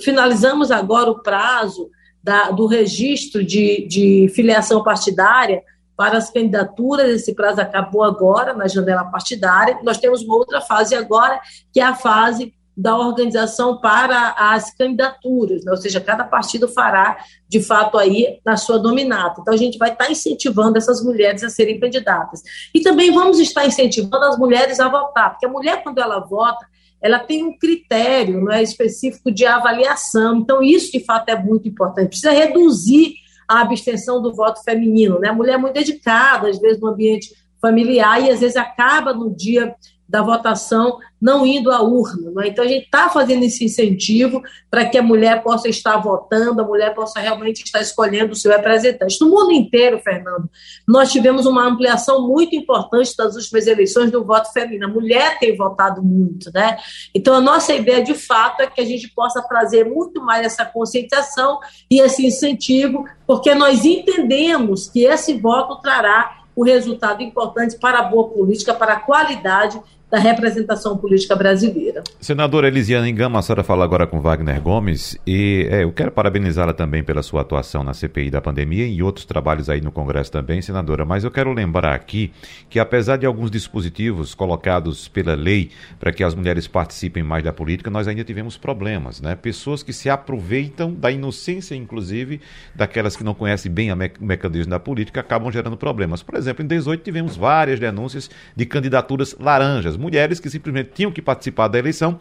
Speaker 7: finalizamos agora o prazo da, do registro de, de filiação partidária para as candidaturas, esse prazo acabou agora na janela partidária. Nós temos uma outra fase agora, que é a fase da organização para as candidaturas, né? ou seja, cada partido fará, de fato, aí na sua dominata. Então, a gente vai estar incentivando essas mulheres a serem candidatas. E também vamos estar incentivando as mulheres a votar, porque a mulher, quando ela vota, ela tem um critério não é, específico de avaliação. Então, isso, de fato, é muito importante. Precisa reduzir a abstenção do voto feminino. Né? A mulher é muito dedicada, às vezes, no ambiente familiar, e às vezes acaba no dia da votação não indo à urna. Né? Então, a gente está fazendo esse incentivo para que a mulher possa estar votando, a mulher possa realmente estar escolhendo o seu representante. No mundo inteiro, Fernando, nós tivemos uma ampliação muito importante das últimas eleições do voto feminino. A mulher tem votado muito, né? Então, a nossa ideia, de fato, é que a gente possa trazer muito mais essa conscientização e esse incentivo, porque nós entendemos que esse voto trará o resultado importante para a boa política, para a qualidade da representação política brasileira.
Speaker 4: Senadora Elisiana Engama, a senhora fala agora com Wagner Gomes e é, eu quero parabenizá-la também pela sua atuação na CPI da pandemia e outros trabalhos aí no Congresso também, senadora, mas eu quero lembrar aqui que apesar de alguns dispositivos colocados pela lei para que as mulheres participem mais da política, nós ainda tivemos problemas, né? Pessoas que se aproveitam da inocência, inclusive, daquelas que não conhecem bem o me mecanismo da política, acabam gerando problemas. Por exemplo, em 18 tivemos várias denúncias de candidaturas laranjas, mulheres que simplesmente tinham que participar da eleição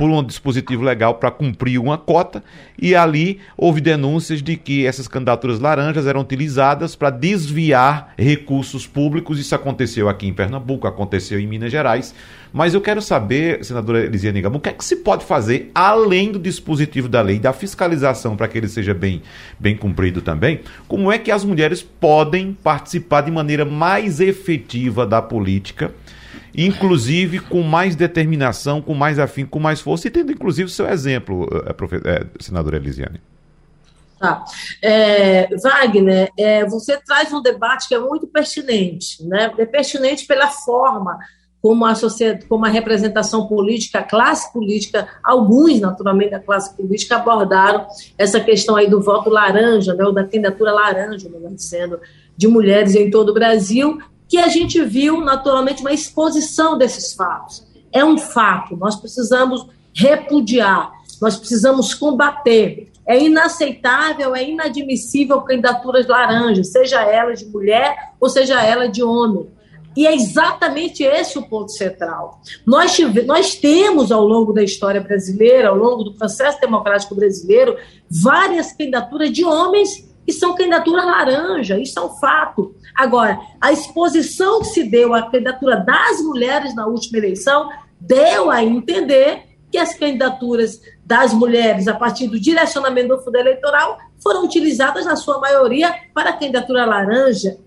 Speaker 4: por um dispositivo legal para cumprir uma cota, e ali houve denúncias de que essas candidaturas laranjas eram utilizadas para desviar recursos públicos. Isso aconteceu aqui em Pernambuco, aconteceu em Minas Gerais. Mas eu quero saber, senadora Elisiane Gama, o que é que se pode fazer além do dispositivo da lei, da fiscalização para que ele seja bem, bem cumprido também? Como é que as mulheres podem participar de maneira mais efetiva da política? Inclusive com mais determinação, com mais afim, com mais força, e tendo inclusive o seu exemplo, é, senadora Elisiane.
Speaker 7: Tá. É, Wagner, é, você traz um debate que é muito pertinente, né? É pertinente pela forma como a sociedade, como a representação política, a classe política, alguns, naturalmente, da classe política abordaram essa questão aí do voto laranja, né, ou da candidatura laranja, melhor dizendo, de mulheres em todo o Brasil, que a gente viu, naturalmente, uma exposição desses fatos. É um fato, nós precisamos repudiar, nós precisamos combater. É inaceitável, é inadmissível candidaturas laranjas, seja ela de mulher ou seja ela de homem. E é exatamente esse o ponto central. Nós, tive, nós temos, ao longo da história brasileira, ao longo do processo democrático brasileiro, várias candidaturas de homens que são candidaturas laranja, isso é um fato. Agora, a exposição que se deu à candidatura das mulheres na última eleição deu a entender que as candidaturas das mulheres, a partir do direcionamento do fundo eleitoral, foram utilizadas, na sua maioria, para a candidatura laranja.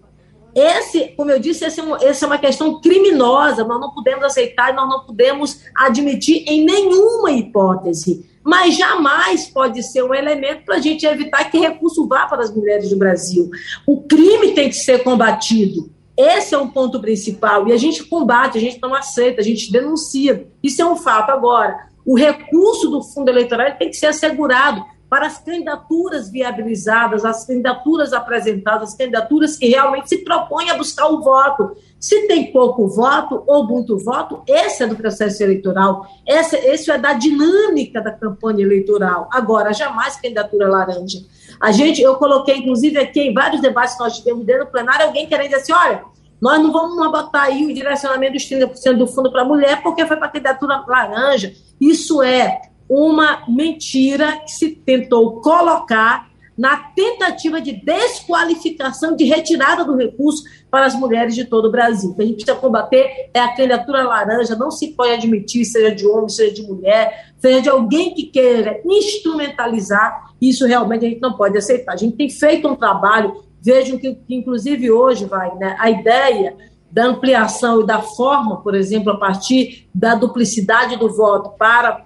Speaker 7: Esse, como eu disse, esse é, essa é uma questão criminosa, nós não podemos aceitar nós não podemos admitir em nenhuma hipótese mas jamais pode ser um elemento para a gente evitar que recurso vá para as mulheres do Brasil. O crime tem que ser combatido. Esse é o ponto principal. E a gente combate, a gente não aceita, a gente denuncia. Isso é um fato. Agora, o recurso do fundo eleitoral tem que ser assegurado para as candidaturas viabilizadas, as candidaturas apresentadas, as candidaturas que realmente se propõem a buscar o voto. Se tem pouco voto ou muito voto, esse é do processo eleitoral, esse, esse é da dinâmica da campanha eleitoral. Agora, jamais candidatura laranja. A gente, eu coloquei, inclusive, aqui em vários debates que nós tivemos dentro do plenário, alguém querendo dizer assim: olha, nós não vamos botar aí o direcionamento dos 30% do fundo para mulher porque foi para candidatura laranja. Isso é uma mentira que se tentou colocar na tentativa de desqualificação, de retirada do recurso para as mulheres de todo o Brasil. O que a gente precisa combater é a candidatura laranja, não se pode admitir, seja de homem, seja de mulher, seja de alguém que queira instrumentalizar, isso realmente a gente não pode aceitar. A gente tem feito um trabalho Vejam que, que inclusive, hoje, vai, né, a ideia da ampliação e da forma, por exemplo, a partir da duplicidade do voto para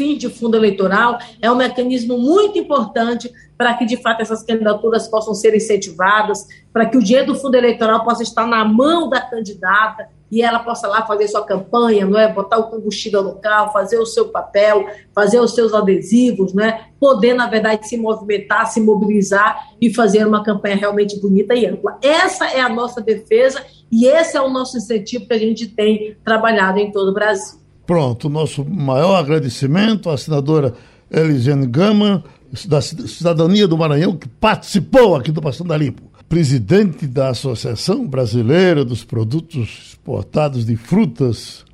Speaker 7: fim de fundo eleitoral, é um mecanismo muito importante para que, de fato, essas candidaturas possam ser incentivadas, para que o dinheiro do fundo eleitoral possa estar na mão da candidata e ela possa lá fazer sua campanha, não é? Botar o combustível no carro, fazer o seu papel, fazer os seus adesivos, não é? Poder, na verdade, se movimentar, se mobilizar e fazer uma campanha realmente bonita e ampla. Essa é a nossa defesa e esse é o nosso incentivo que a gente tem trabalhado em todo o Brasil.
Speaker 2: Pronto, nosso maior agradecimento à senadora Elisiane Gama, da Cidadania do Maranhão, que participou aqui do Passando a Limpo. Presidente da Associação Brasileira dos Produtos Exportados de Frutas,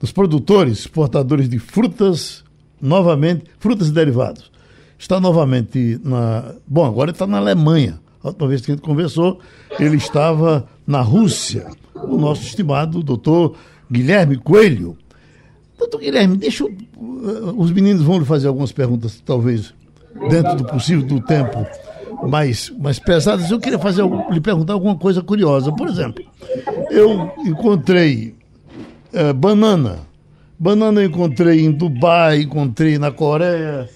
Speaker 2: dos produtores exportadores de frutas, novamente, frutas e derivados. Está novamente na. Bom, agora está na Alemanha. A última vez que a gente conversou, ele estava na Rússia. O nosso estimado doutor Guilherme Coelho Doutor Guilherme, deixa eu, uh, os meninos vão lhe fazer algumas perguntas, talvez dentro do possível do tempo mais, mais pesadas. Eu queria fazer, lhe perguntar alguma coisa curiosa. Por exemplo, eu encontrei uh, banana. Banana eu encontrei em Dubai, encontrei na Coreia,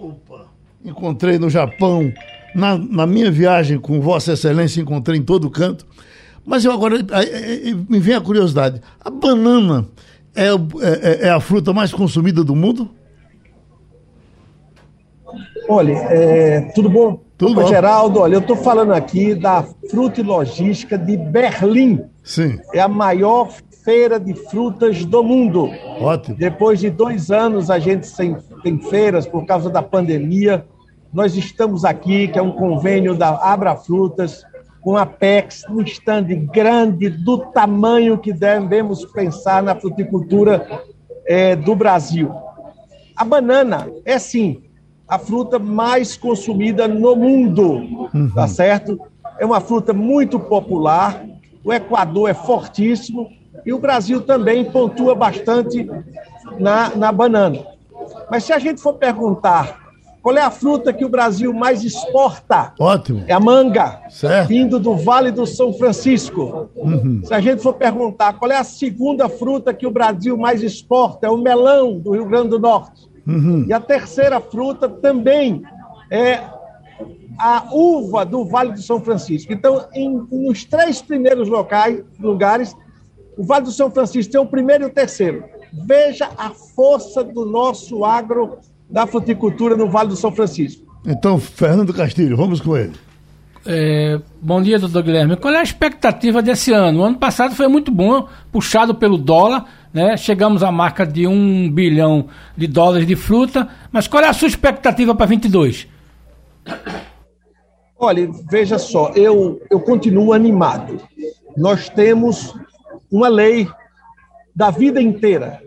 Speaker 2: opa, encontrei no Japão. Na, na minha viagem com Vossa Excelência, encontrei em todo canto. Mas eu agora me vem a curiosidade. A banana é, é, é a fruta mais consumida do mundo?
Speaker 8: Olha, é, tudo bom? Tudo bom. Geraldo, olha, eu estou falando aqui da Fruta e Logística de Berlim.
Speaker 2: Sim.
Speaker 8: É a maior feira de frutas do mundo.
Speaker 2: Ótimo.
Speaker 8: Depois de dois anos a gente sem, tem feiras por causa da pandemia. Nós estamos aqui, que é um convênio da Abra Frutas, com a PEX, um stand grande do tamanho que devemos pensar na fruticultura é, do Brasil. A banana é sim a fruta mais consumida no mundo, uhum. tá certo? É uma fruta muito popular. O Equador é fortíssimo e o Brasil também pontua bastante na, na banana. Mas se a gente for perguntar qual é a fruta que o Brasil mais exporta?
Speaker 2: Ótimo.
Speaker 8: É a manga.
Speaker 2: Certo.
Speaker 8: Vindo do Vale do São Francisco. Uhum. Se a gente for perguntar qual é a segunda fruta que o Brasil mais exporta, é o melão do Rio Grande do Norte. Uhum. E a terceira fruta também é a uva do Vale do São Francisco. Então, em, nos três primeiros locais, lugares, o Vale do São Francisco tem o primeiro e o terceiro. Veja a força do nosso agro da fruticultura no Vale do São Francisco.
Speaker 2: Então, Fernando Castilho, vamos com ele.
Speaker 5: É, bom dia, doutor Guilherme. Qual é a expectativa desse ano? O ano passado foi muito bom, puxado pelo dólar, né? Chegamos à marca de um bilhão de dólares de fruta, mas qual é a sua expectativa para 22?
Speaker 8: Olha, veja só, eu, eu continuo animado. Nós temos uma lei da vida inteira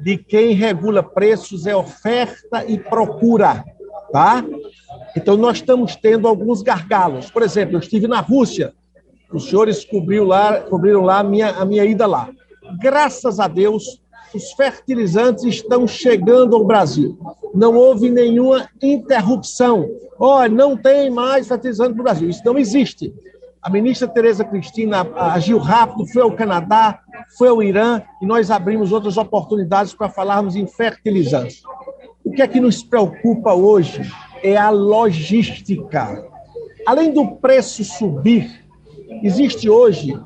Speaker 8: de quem regula preços é oferta e procura, tá? Então nós estamos tendo alguns gargalos. Por exemplo, eu estive na Rússia, os senhores cobriu lá, cobriram lá a minha, a minha ida lá. Graças a Deus, os fertilizantes estão chegando ao Brasil. Não houve nenhuma interrupção. Olha, não tem mais fertilizante no Brasil. Isso não existe. A ministra Tereza Cristina agiu rápido, foi ao Canadá, foi ao Irã e nós abrimos outras oportunidades para falarmos em fertilizantes. O que é que nos preocupa hoje é a logística. Além do preço subir, existe hoje,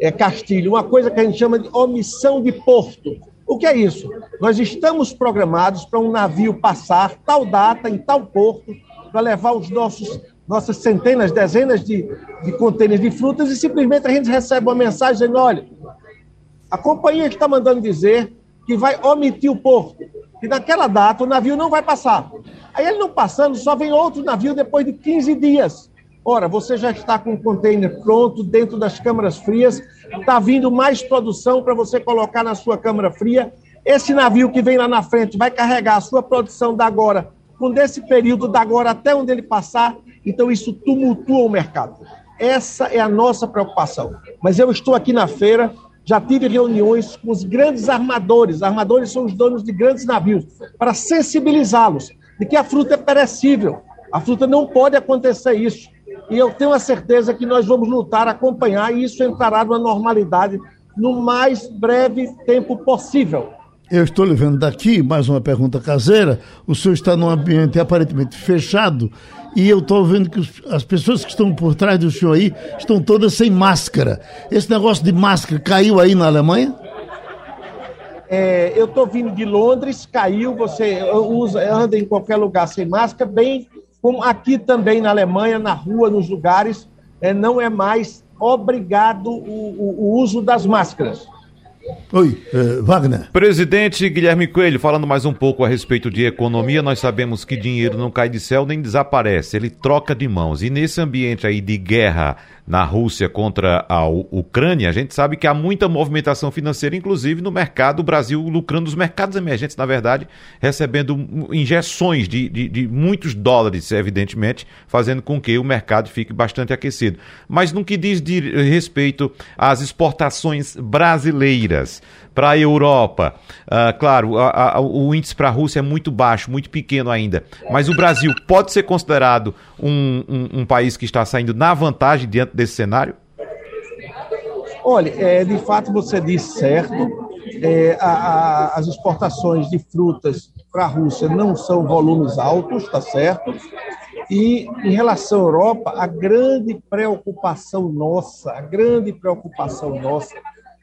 Speaker 8: é, Castilho, uma coisa que a gente chama de omissão de porto. O que é isso? Nós estamos programados para um navio passar tal data, em tal porto, para levar os nossos nossas centenas, dezenas de, de contêineres de frutas e simplesmente a gente recebe uma mensagem dizendo: olha, a companhia está mandando dizer que vai omitir o porto, que naquela data o navio não vai passar. Aí ele não passando, só vem outro navio depois de 15 dias. Ora, você já está com o container pronto dentro das câmaras frias, está vindo mais produção para você colocar na sua câmara fria. Esse navio que vem lá na frente vai carregar a sua produção da agora, com desse período da agora até onde ele passar, então, isso tumultua o mercado. Essa é a nossa preocupação. Mas eu estou aqui na feira, já tive reuniões com os grandes armadores. Armadores são os donos de grandes navios, para sensibilizá-los de que a fruta é perecível. A fruta não pode acontecer isso. E eu tenho a certeza que nós vamos lutar, acompanhar, e isso entrará numa normalidade no mais breve tempo possível.
Speaker 2: Eu estou lhe vendo daqui, mais uma pergunta caseira. O senhor está num ambiente aparentemente fechado e eu estou vendo que as pessoas que estão por trás do senhor aí estão todas sem máscara. Esse negócio de máscara caiu aí na Alemanha?
Speaker 8: É, eu estou vindo de Londres, caiu, você usa, anda em qualquer lugar sem máscara, bem como aqui também na Alemanha, na rua, nos lugares, é, não é mais obrigado o, o, o uso das máscaras.
Speaker 2: Oi, uh, Wagner.
Speaker 4: Presidente Guilherme Coelho, falando mais um pouco a respeito de economia, nós sabemos que dinheiro não cai de céu nem desaparece, ele troca de mãos. E nesse ambiente aí de guerra na Rússia contra a Ucrânia, a gente sabe que há muita movimentação financeira, inclusive no mercado, o Brasil lucrando os mercados emergentes, na verdade, recebendo injeções de, de, de, muitos dólares, evidentemente, fazendo com que o mercado fique bastante aquecido. Mas no que diz de respeito às exportações brasileiras para a Europa, uh, claro, a, a, o índice para a Rússia é muito baixo, muito pequeno ainda, mas o Brasil pode ser considerado um, um, um país que está saindo na vantagem diante desse cenário?
Speaker 8: Olha, é, de fato você disse certo. É, a, a, as exportações de frutas para a Rússia não são volumes altos, tá certo? E em relação à Europa, a grande preocupação nossa, a grande preocupação nossa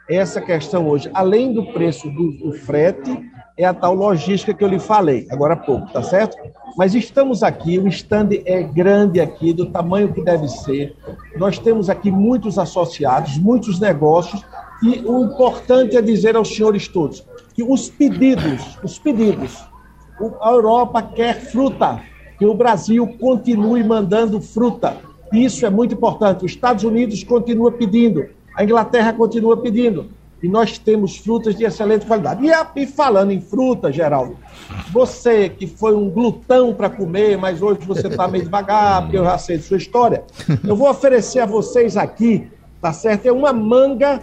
Speaker 8: é essa questão hoje, além do preço do, do frete, é a tal logística que eu lhe falei agora há pouco, tá certo? Mas estamos aqui, o stand é grande aqui, do tamanho que deve ser. Nós temos aqui muitos associados, muitos negócios, e o importante é dizer aos senhores todos que os pedidos, os pedidos, a Europa quer fruta, que o Brasil continue mandando fruta. Isso é muito importante. Os Estados Unidos continua pedindo, a Inglaterra continua pedindo e nós temos frutas de excelente qualidade. E, e falando em fruta, Geraldo, você que foi um glutão para comer, mas hoje você está meio devagar, porque eu já sei de sua história, eu vou oferecer a vocês aqui, tá certo? É uma manga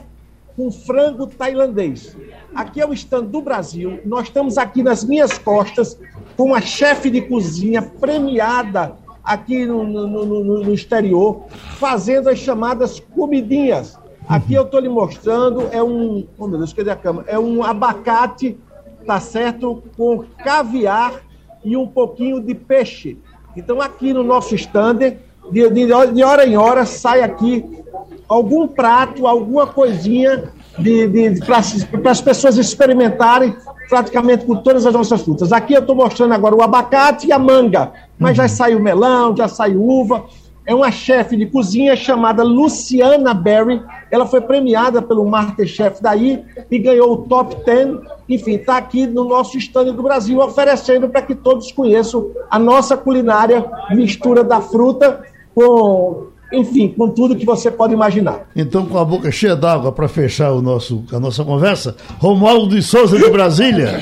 Speaker 8: com frango tailandês. Aqui é o stand do Brasil. Nós estamos aqui nas minhas costas com a chefe de cozinha premiada aqui no, no, no, no exterior, fazendo as chamadas comidinhas. Aqui eu estou lhe mostrando, é um. Oh, meu Deus, a cama? É um abacate, tá certo? Com caviar e um pouquinho de peixe. Então, aqui no nosso stand, de, de, de hora em hora, sai aqui algum prato, alguma coisinha de, de para as pessoas experimentarem praticamente com todas as nossas frutas. Aqui eu estou mostrando agora o abacate e a manga, mas já saiu melão, já saiu uva é uma chefe de cozinha chamada Luciana Berry. Ela foi premiada pelo Masterchef daí e ganhou o top 10. Enfim, está aqui no nosso stand do Brasil, oferecendo para que todos conheçam a nossa culinária, mistura da fruta com, enfim, com tudo que você pode imaginar.
Speaker 2: Então, com a boca cheia d'água para fechar o nosso, a nossa conversa, Romualdo de Souza de Brasília.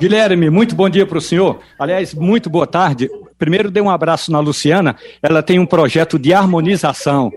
Speaker 3: Guilherme, muito bom dia para o senhor. Aliás, muito boa tarde. Primeiro, dê um abraço na Luciana. Ela tem um projeto de harmonização,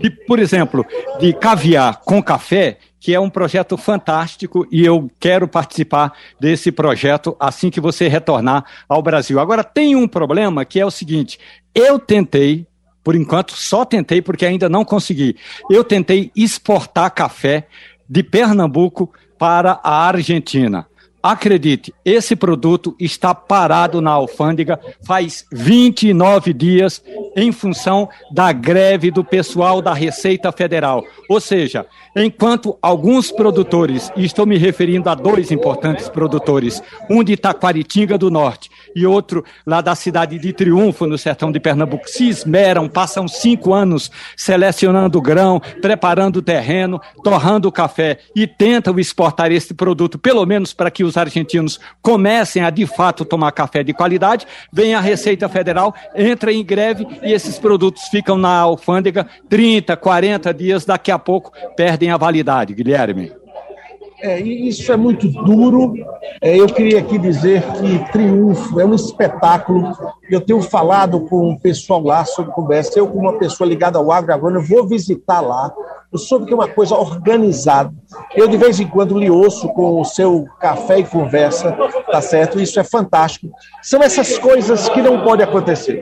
Speaker 3: de, por exemplo, de caviar com café, que é um projeto fantástico e eu quero participar desse projeto assim que você retornar ao Brasil. Agora, tem um problema que é o seguinte: eu tentei, por enquanto, só tentei porque ainda não consegui. Eu tentei exportar café de Pernambuco para a Argentina. Acredite, esse produto está parado na alfândega faz 29 dias em função da greve do pessoal da Receita Federal. Ou seja, enquanto alguns produtores, e estou me referindo a dois importantes produtores, um de Taquaritinga do Norte e outro lá da cidade de Triunfo, no sertão de Pernambuco, se esmeram, passam cinco anos selecionando grão, preparando o terreno, torrando o café e tentam exportar esse produto, pelo menos para que os argentinos comecem a de fato tomar café de qualidade, vem a Receita Federal, entra em greve e esses produtos ficam na alfândega 30, 40 dias, daqui a pouco perdem a validade, Guilherme.
Speaker 8: É, isso é muito duro. É, eu queria aqui dizer que Triunfo é um espetáculo. Eu tenho falado com o pessoal lá sobre conversa. Eu, como uma pessoa ligada ao agro agora, vou visitar lá. Eu soube que é uma coisa organizada. Eu, de vez em quando, lhe ouço com o seu café e conversa, tá certo? Isso é fantástico. São essas coisas que não podem acontecer.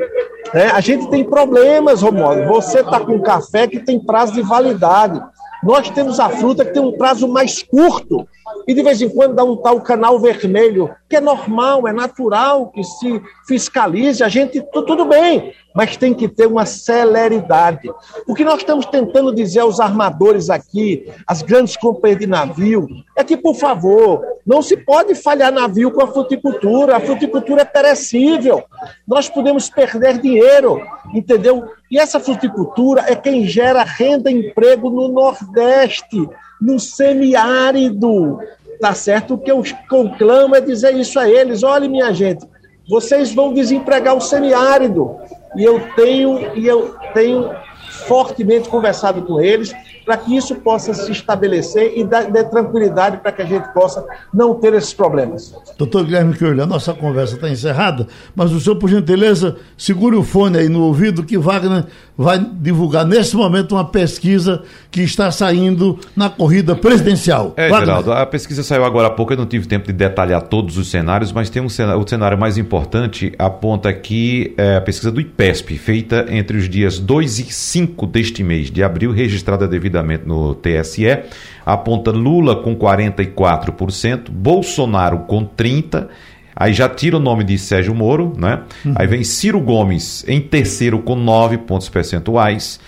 Speaker 8: É, a gente tem problemas, Romualdo. Você está com café que tem prazo de validade. Nós temos a fruta que tem um prazo mais curto. E de vez em quando dá um tal canal vermelho, que é normal, é natural que se fiscalize. A gente, tudo bem, mas tem que ter uma celeridade. O que nós estamos tentando dizer aos armadores aqui, às grandes companhias de navio, é que, por favor, não se pode falhar navio com a fruticultura. A fruticultura é perecível. Nós podemos perder dinheiro, entendeu? E essa fruticultura é quem gera renda e emprego no Nordeste, no semiárido. Tá certo? O que eu conclamo é dizer isso a eles: olha, minha gente, vocês vão desempregar o semiárido. E eu tenho, e eu tenho fortemente conversado com eles para que isso possa se estabelecer e dar, dar tranquilidade para que a gente possa não ter esses problemas.
Speaker 2: Doutor Guilherme Coelho, a nossa conversa está encerrada, mas o senhor, por gentileza, segure o fone aí no ouvido que Wagner vai divulgar nesse momento uma pesquisa que está saindo na corrida presidencial.
Speaker 4: É, Wagner. Geraldo, a pesquisa saiu agora há pouco, eu não tive tempo de detalhar todos os cenários, mas tem um cenário, o cenário mais importante aponta aqui é, a pesquisa do IPESP, feita entre os dias 2 e 5 deste mês de abril, registrada devidamente no TSE, aponta Lula com 44%, Bolsonaro com 30%, Aí já tira o nome de Sérgio Moro, né? Uhum. Aí vem Ciro Gomes em terceiro com 9 pontos percentuais.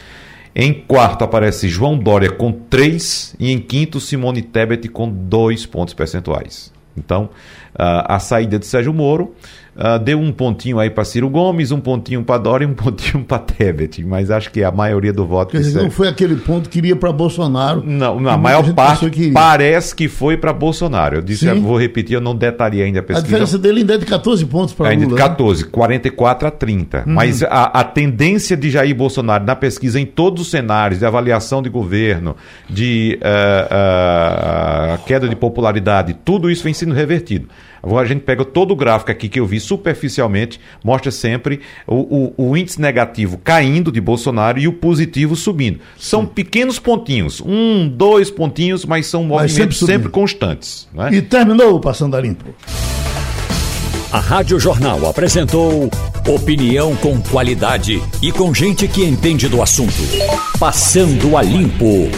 Speaker 4: Em quarto aparece João Dória com 3 e em quinto Simone Tebet com 2 pontos percentuais. Então, uh, a saída de Sérgio Moro Uh, deu um pontinho aí para Ciro Gomes, um pontinho para Dória e um pontinho para Tebet, mas acho que a maioria do voto.
Speaker 2: Quer dizer, não foi aquele ponto que iria para Bolsonaro.
Speaker 4: Não, na maior parte que parece que foi para Bolsonaro. Eu disse, eu vou repetir, eu não detalhei ainda a pesquisa.
Speaker 2: A diferença dele ainda é de 14 pontos para Lula. Ainda
Speaker 4: de 14, né? 44 a 30. Uhum. Mas a, a, tendência de Jair Bolsonaro na pesquisa em todos os cenários de avaliação de governo, de uh, uh, queda de popularidade, tudo isso vem sendo revertido. Agora a gente pega todo o gráfico aqui que eu vi superficialmente, mostra sempre o, o, o índice negativo caindo de Bolsonaro e o positivo subindo. São Sim. pequenos pontinhos, um, dois pontinhos, mas são movimentos mas sempre, sempre, constantes.
Speaker 2: Né? E terminou o Passando a Limpo.
Speaker 1: A Rádio Jornal apresentou opinião com qualidade e com gente que entende do assunto. Passando a Limpo.